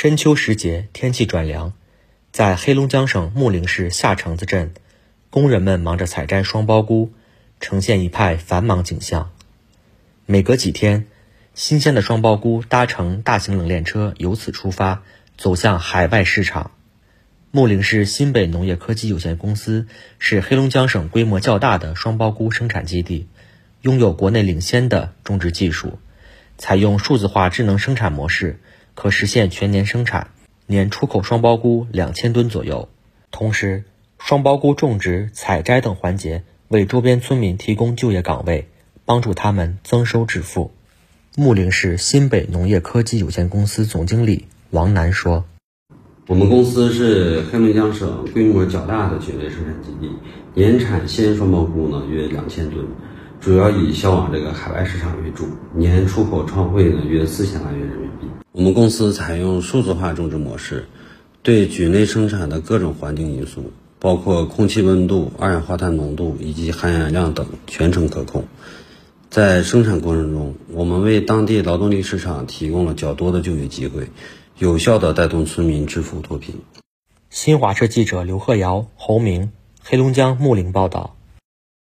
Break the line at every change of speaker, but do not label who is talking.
深秋时节，天气转凉，在黑龙江省木陵市下城子镇，工人们忙着采摘双孢菇，呈现一派繁忙景象。每隔几天，新鲜的双孢菇搭乘大型冷链车由此出发，走向海外市场。木陵市新北农业科技有限公司是黑龙江省规模较大的双孢菇生产基地，拥有国内领先的种植技术，采用数字化智能生产模式，可实现全年生产，年出口双孢菇两千吨左右。同时，双孢菇种植、采摘等环节为周边村民提供就业岗位，帮助他们增收致富。穆陵市新北农业科技有限公司总经理王楠说。
我们公司是黑龙江省规模较大的菌类生产基地，年产鲜双孢菇呢约两千吨，主要以销往这个海外市场为主，年出口创汇呢约四千万元人民币。我们公司采用数字化种植模式，对菌类生产的各种环境因素，包括空气温度、二氧化碳浓度以及含氧量等全程可控。在生产过程中，我们为当地劳动力市场提供了较多的就业机会。有效的带动村民致富脱贫。
新华社记者刘鹤瑶、侯明，黑龙江木林报道。